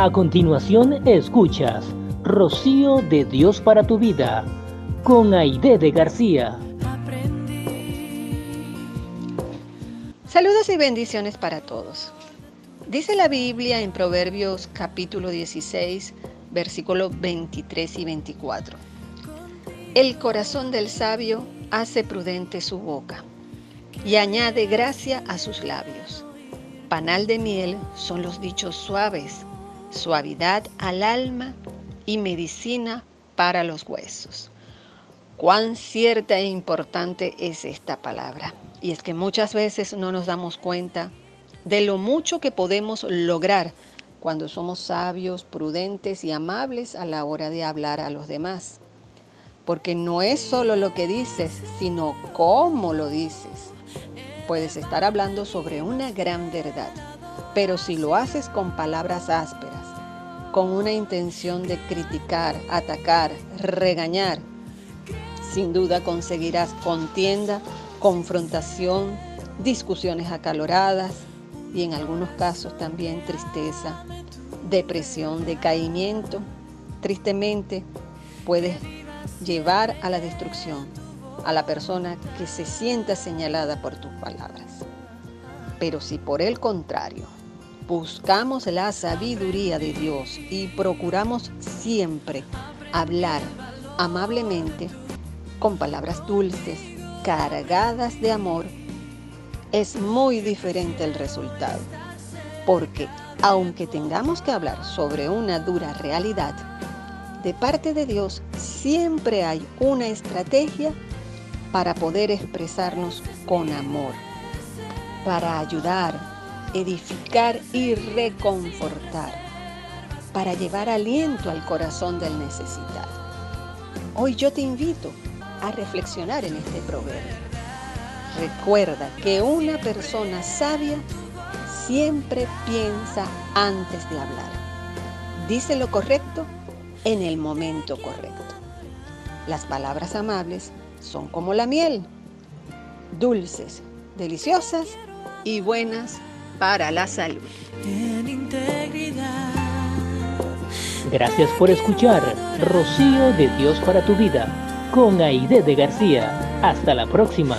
A continuación escuchas Rocío de Dios para tu vida con Aide de García. Saludos y bendiciones para todos. Dice la Biblia en Proverbios capítulo 16, versículos 23 y 24. El corazón del sabio hace prudente su boca y añade gracia a sus labios. Panal de miel son los dichos suaves suavidad al alma y medicina para los huesos. Cuán cierta e importante es esta palabra. Y es que muchas veces no nos damos cuenta de lo mucho que podemos lograr cuando somos sabios, prudentes y amables a la hora de hablar a los demás. Porque no es solo lo que dices, sino cómo lo dices. Puedes estar hablando sobre una gran verdad, pero si lo haces con palabras ásperas, con una intención de criticar, atacar, regañar, sin duda conseguirás contienda, confrontación, discusiones acaloradas y en algunos casos también tristeza, depresión, decaimiento. Tristemente puedes llevar a la destrucción a la persona que se sienta señalada por tus palabras. Pero si por el contrario buscamos la sabiduría de Dios y procuramos siempre hablar amablemente, con palabras dulces, cargadas de amor, es muy diferente el resultado. Porque aunque tengamos que hablar sobre una dura realidad, de parte de Dios siempre hay una estrategia para poder expresarnos con amor, para ayudar, edificar y reconfortar, para llevar aliento al corazón del necesitado. Hoy yo te invito a reflexionar en este proverbio. Recuerda que una persona sabia siempre piensa antes de hablar. Dice lo correcto en el momento correcto. Las palabras amables son como la miel, dulces, deliciosas y buenas para la salud. Gracias por escuchar Rocío de Dios para tu vida con Aide de García. Hasta la próxima.